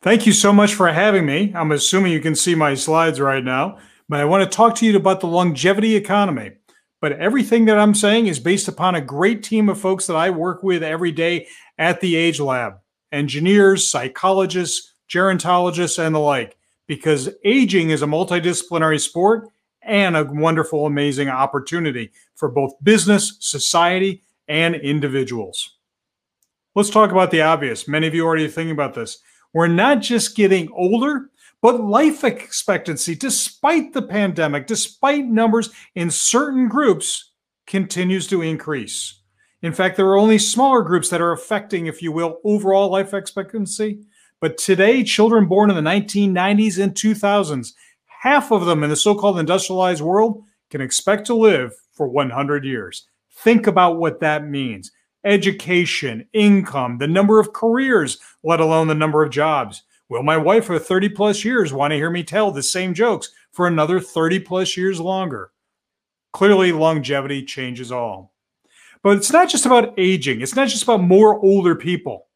Thank you so much for having me. I'm assuming you can see my slides right now, but I want to talk to you about the longevity economy. But everything that I'm saying is based upon a great team of folks that I work with every day at the Age Lab engineers, psychologists, gerontologists, and the like, because aging is a multidisciplinary sport and a wonderful, amazing opportunity for both business, society, and individuals. Let's talk about the obvious. Many of you are already thinking about this. We're not just getting older, but life expectancy, despite the pandemic, despite numbers in certain groups, continues to increase. In fact, there are only smaller groups that are affecting, if you will, overall life expectancy. But today, children born in the 1990s and 2000s, half of them in the so called industrialized world can expect to live for 100 years. Think about what that means education, income, the number of careers, let alone the number of jobs. Will my wife for 30 plus years want to hear me tell the same jokes for another 30 plus years longer? Clearly, longevity changes all. But it's not just about aging, it's not just about more older people.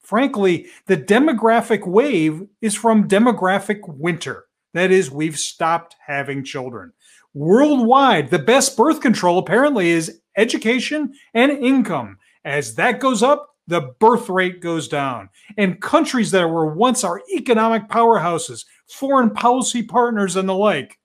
Frankly, the demographic wave is from demographic winter. That is, we've stopped having children. Worldwide, the best birth control apparently is education and income. As that goes up, the birth rate goes down. And countries that were once our economic powerhouses, foreign policy partners, and the like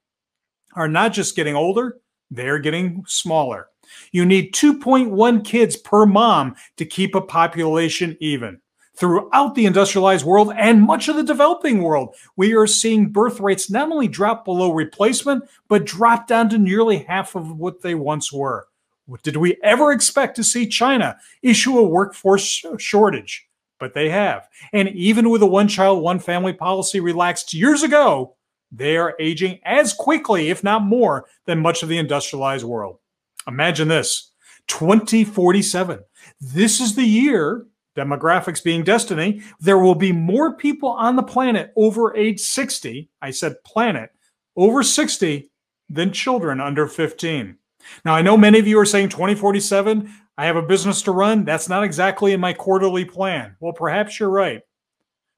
are not just getting older, they're getting smaller. You need 2.1 kids per mom to keep a population even. Throughout the industrialized world and much of the developing world, we are seeing birth rates not only drop below replacement, but drop down to nearly half of what they once were. What did we ever expect to see China issue a workforce shortage? But they have. And even with a one child, one family policy relaxed years ago, they are aging as quickly, if not more, than much of the industrialized world. Imagine this 2047. This is the year demographics being destiny, there will be more people on the planet over age 60. I said planet over 60 than children under 15. Now, I know many of you are saying 2047, I have a business to run. That's not exactly in my quarterly plan. Well, perhaps you're right.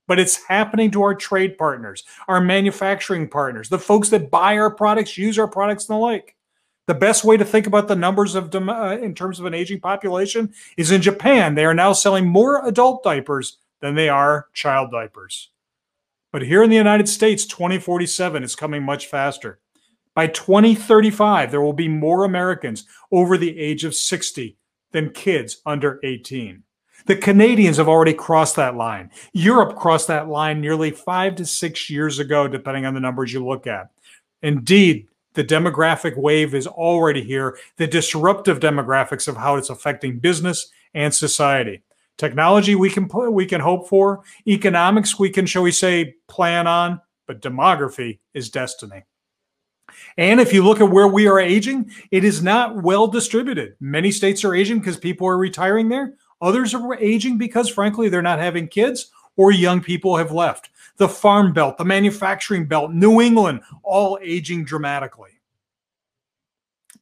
But it's happening to our trade partners, our manufacturing partners, the folks that buy our products, use our products, and the like. The best way to think about the numbers of uh, in terms of an aging population is in Japan. They are now selling more adult diapers than they are child diapers. But here in the United States, 2047 is coming much faster. By 2035, there will be more Americans over the age of 60 than kids under 18. The Canadians have already crossed that line. Europe crossed that line nearly five to six years ago, depending on the numbers you look at. Indeed, the demographic wave is already here, the disruptive demographics of how it's affecting business and society. Technology we can put, we can hope for, economics we can shall we say plan on, but demography is destiny. And if you look at where we are aging, it is not well distributed. Many states are aging because people are retiring there. Others are aging because, frankly, they're not having kids or young people have left the farm belt, the manufacturing belt, New England, all aging dramatically.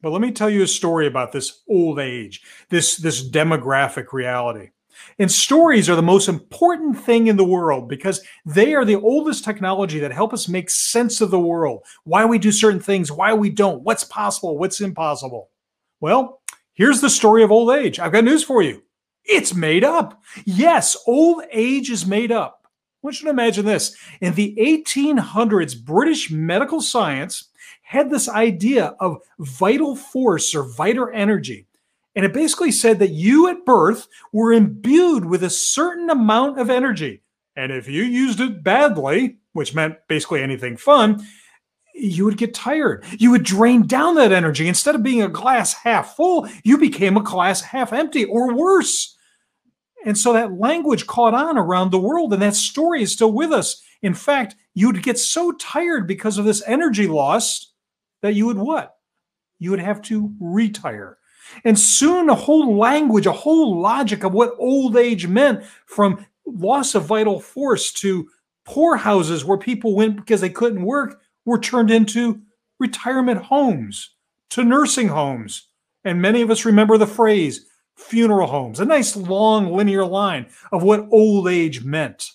But let me tell you a story about this old age, this, this demographic reality. And stories are the most important thing in the world because they are the oldest technology that help us make sense of the world, why we do certain things, why we don't, what's possible, what's impossible. Well, here's the story of old age. I've got news for you. It's made up. Yes, old age is made up. I want you to imagine this. In the 1800s, British medical science had this idea of vital force or vital energy. And it basically said that you at birth were imbued with a certain amount of energy. And if you used it badly, which meant basically anything fun, you would get tired. You would drain down that energy. Instead of being a glass half full, you became a glass half empty or worse. And so that language caught on around the world, and that story is still with us. In fact, you'd get so tired because of this energy loss that you would what? You would have to retire. And soon a whole language, a whole logic of what old age meant from loss of vital force to poorhouses where people went because they couldn't work were turned into retirement homes, to nursing homes. And many of us remember the phrase funeral homes, a nice long linear line of what old age meant.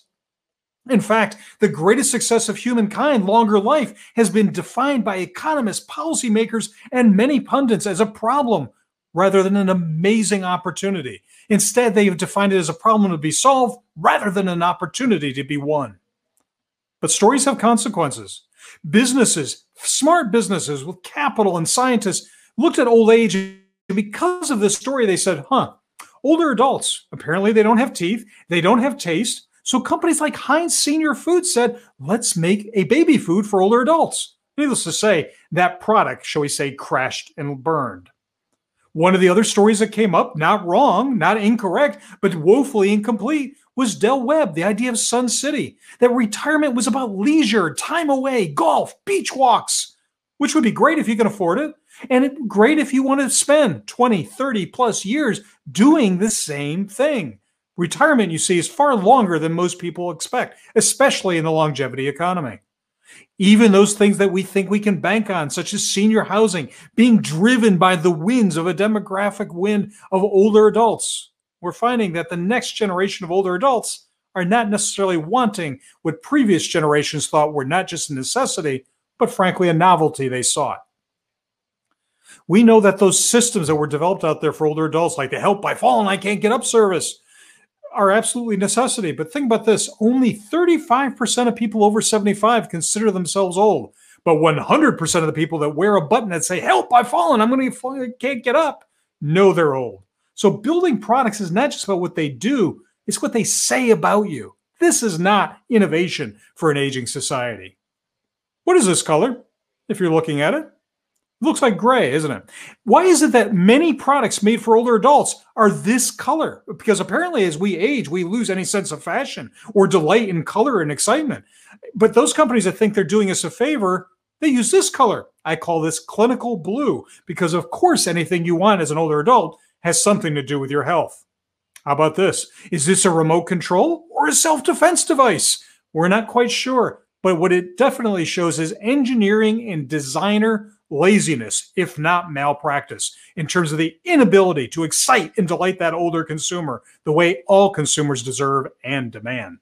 In fact, the greatest success of humankind, longer life, has been defined by economists, policymakers, and many pundits as a problem rather than an amazing opportunity. Instead, they have defined it as a problem to be solved rather than an opportunity to be won. But stories have consequences. Businesses, smart businesses with capital and scientists, looked at old age, and because of this story, they said, huh, older adults, apparently they don't have teeth, they don't have taste. So companies like Heinz Senior Foods said, let's make a baby food for older adults. Needless to say, that product, shall we say, crashed and burned. One of the other stories that came up, not wrong, not incorrect, but woefully incomplete, was Del Webb, the idea of Sun City, that retirement was about leisure, time away, golf, beach walks, which would be great if you can afford it, and great if you want to spend 20, 30 plus years doing the same thing. Retirement, you see, is far longer than most people expect, especially in the longevity economy. Even those things that we think we can bank on, such as senior housing, being driven by the winds of a demographic wind of older adults. We're finding that the next generation of older adults are not necessarily wanting what previous generations thought were not just a necessity, but frankly a novelty they sought. We know that those systems that were developed out there for older adults, like the help by falling, I can't get up service, are absolutely necessity. But think about this only 35% of people over 75 consider themselves old. But 100% of the people that wear a button that say, Help, I've fallen, I'm going to fall, I can't get up, know they're old. So building products is not just about what they do, it's what they say about you. This is not innovation for an aging society. What is this color? If you're looking at it, looks like gray, isn't it? Why is it that many products made for older adults are this color? Because apparently, as we age, we lose any sense of fashion or delight in color and excitement. But those companies that think they're doing us a favor, they use this color. I call this clinical blue because, of course, anything you want as an older adult has something to do with your health. How about this? Is this a remote control or a self defense device? We're not quite sure. But what it definitely shows is engineering and designer laziness, if not malpractice, in terms of the inability to excite and delight that older consumer the way all consumers deserve and demand.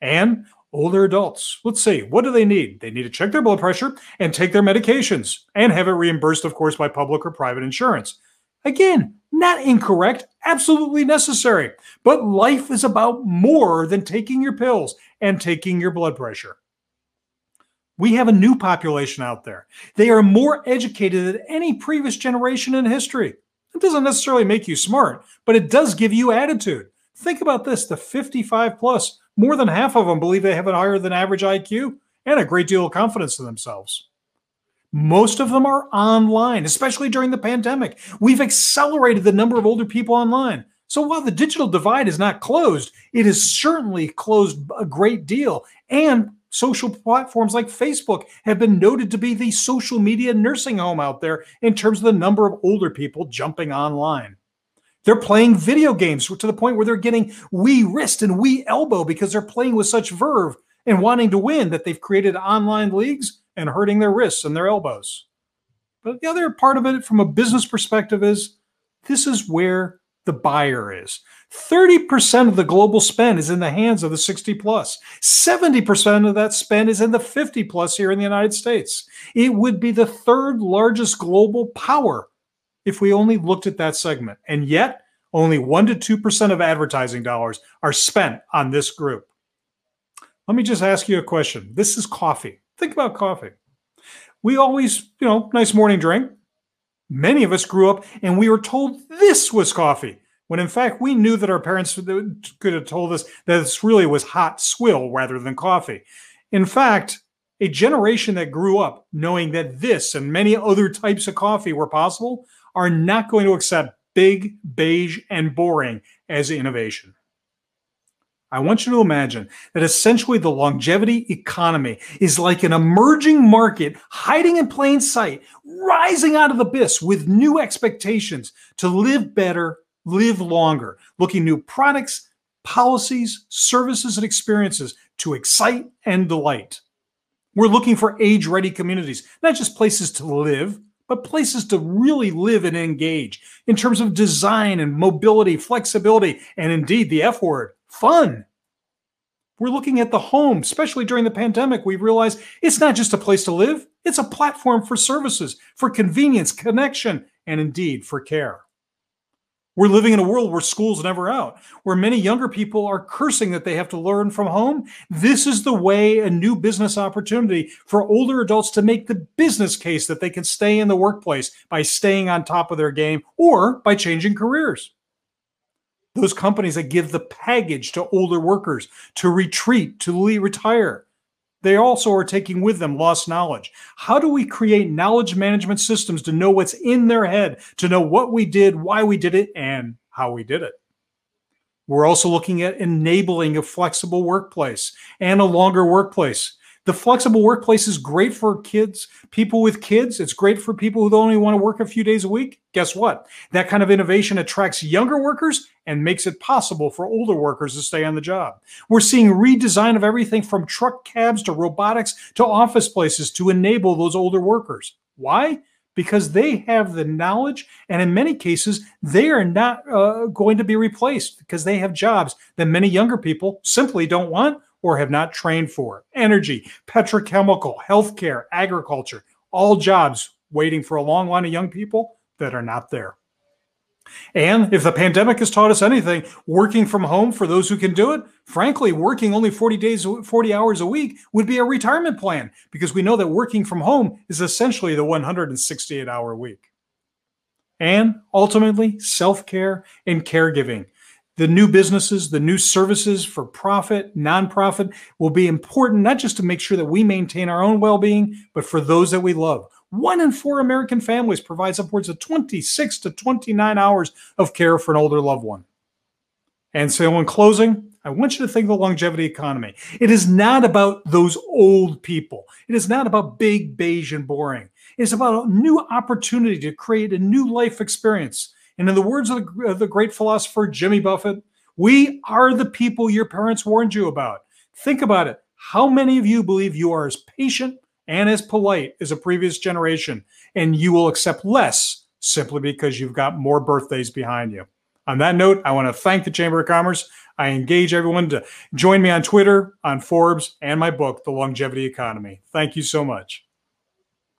And older adults, let's see, what do they need? They need to check their blood pressure and take their medications and have it reimbursed, of course, by public or private insurance. Again, not incorrect, absolutely necessary. But life is about more than taking your pills and taking your blood pressure. We have a new population out there. They are more educated than any previous generation in history. It doesn't necessarily make you smart, but it does give you attitude. Think about this the 55 plus, more than half of them believe they have an higher than average IQ and a great deal of confidence in themselves. Most of them are online, especially during the pandemic. We've accelerated the number of older people online. So while the digital divide is not closed, it is certainly closed a great deal. And social platforms like Facebook have been noted to be the social media nursing home out there in terms of the number of older people jumping online. They're playing video games to the point where they're getting Wii wrist and Wii elbow because they're playing with such verve and wanting to win that they've created online leagues and hurting their wrists and their elbows. But the other part of it from a business perspective is this is where the buyer is. 30% of the global spend is in the hands of the 60 plus. 70% of that spend is in the 50 plus here in the United States. It would be the third largest global power if we only looked at that segment. And yet, only 1% to 2% of advertising dollars are spent on this group. Let me just ask you a question. This is coffee. Think about coffee. We always, you know, nice morning drink. Many of us grew up and we were told this was coffee when in fact we knew that our parents could have told us that this really was hot swill rather than coffee. In fact, a generation that grew up knowing that this and many other types of coffee were possible are not going to accept big, beige, and boring as innovation. I want you to imagine that essentially the longevity economy is like an emerging market hiding in plain sight, rising out of the abyss with new expectations to live better live longer, looking new products, policies, services, and experiences to excite and delight. We're looking for age ready communities, not just places to live, but places to really live and engage in terms of design and mobility, flexibility, and indeed the F word, fun. We're looking at the home, especially during the pandemic. We realize it's not just a place to live, it's a platform for services, for convenience, connection, and indeed for care. We're living in a world where school's never out, where many younger people are cursing that they have to learn from home. This is the way a new business opportunity for older adults to make the business case that they can stay in the workplace by staying on top of their game or by changing careers. Those companies that give the package to older workers to retreat, to retire, they also are taking with them lost knowledge. How do we create knowledge management systems to know what's in their head, to know what we did, why we did it, and how we did it? We're also looking at enabling a flexible workplace and a longer workplace. The flexible workplace is great for kids, people with kids. It's great for people who only want to work a few days a week. Guess what? That kind of innovation attracts younger workers and makes it possible for older workers to stay on the job. We're seeing redesign of everything from truck cabs to robotics to office places to enable those older workers. Why? Because they have the knowledge, and in many cases, they are not uh, going to be replaced because they have jobs that many younger people simply don't want or have not trained for. Energy, petrochemical, healthcare, agriculture, all jobs waiting for a long line of young people that are not there. And if the pandemic has taught us anything, working from home for those who can do it, frankly, working only 40 days, 40 hours a week would be a retirement plan because we know that working from home is essentially the 168 hour week. And ultimately, self care and caregiving the new businesses, the new services for profit, nonprofit will be important, not just to make sure that we maintain our own well being, but for those that we love. One in four American families provides upwards of 26 to 29 hours of care for an older loved one. And so, in closing, I want you to think of the longevity economy. It is not about those old people. It is not about big, beige, and boring. It's about a new opportunity to create a new life experience and in the words of the, of the great philosopher Jimmy Buffett, we are the people your parents warned you about. Think about it. How many of you believe you are as patient and as polite as a previous generation, and you will accept less simply because you've got more birthdays behind you? On that note, I want to thank the Chamber of Commerce. I engage everyone to join me on Twitter, on Forbes, and my book, The Longevity Economy. Thank you so much.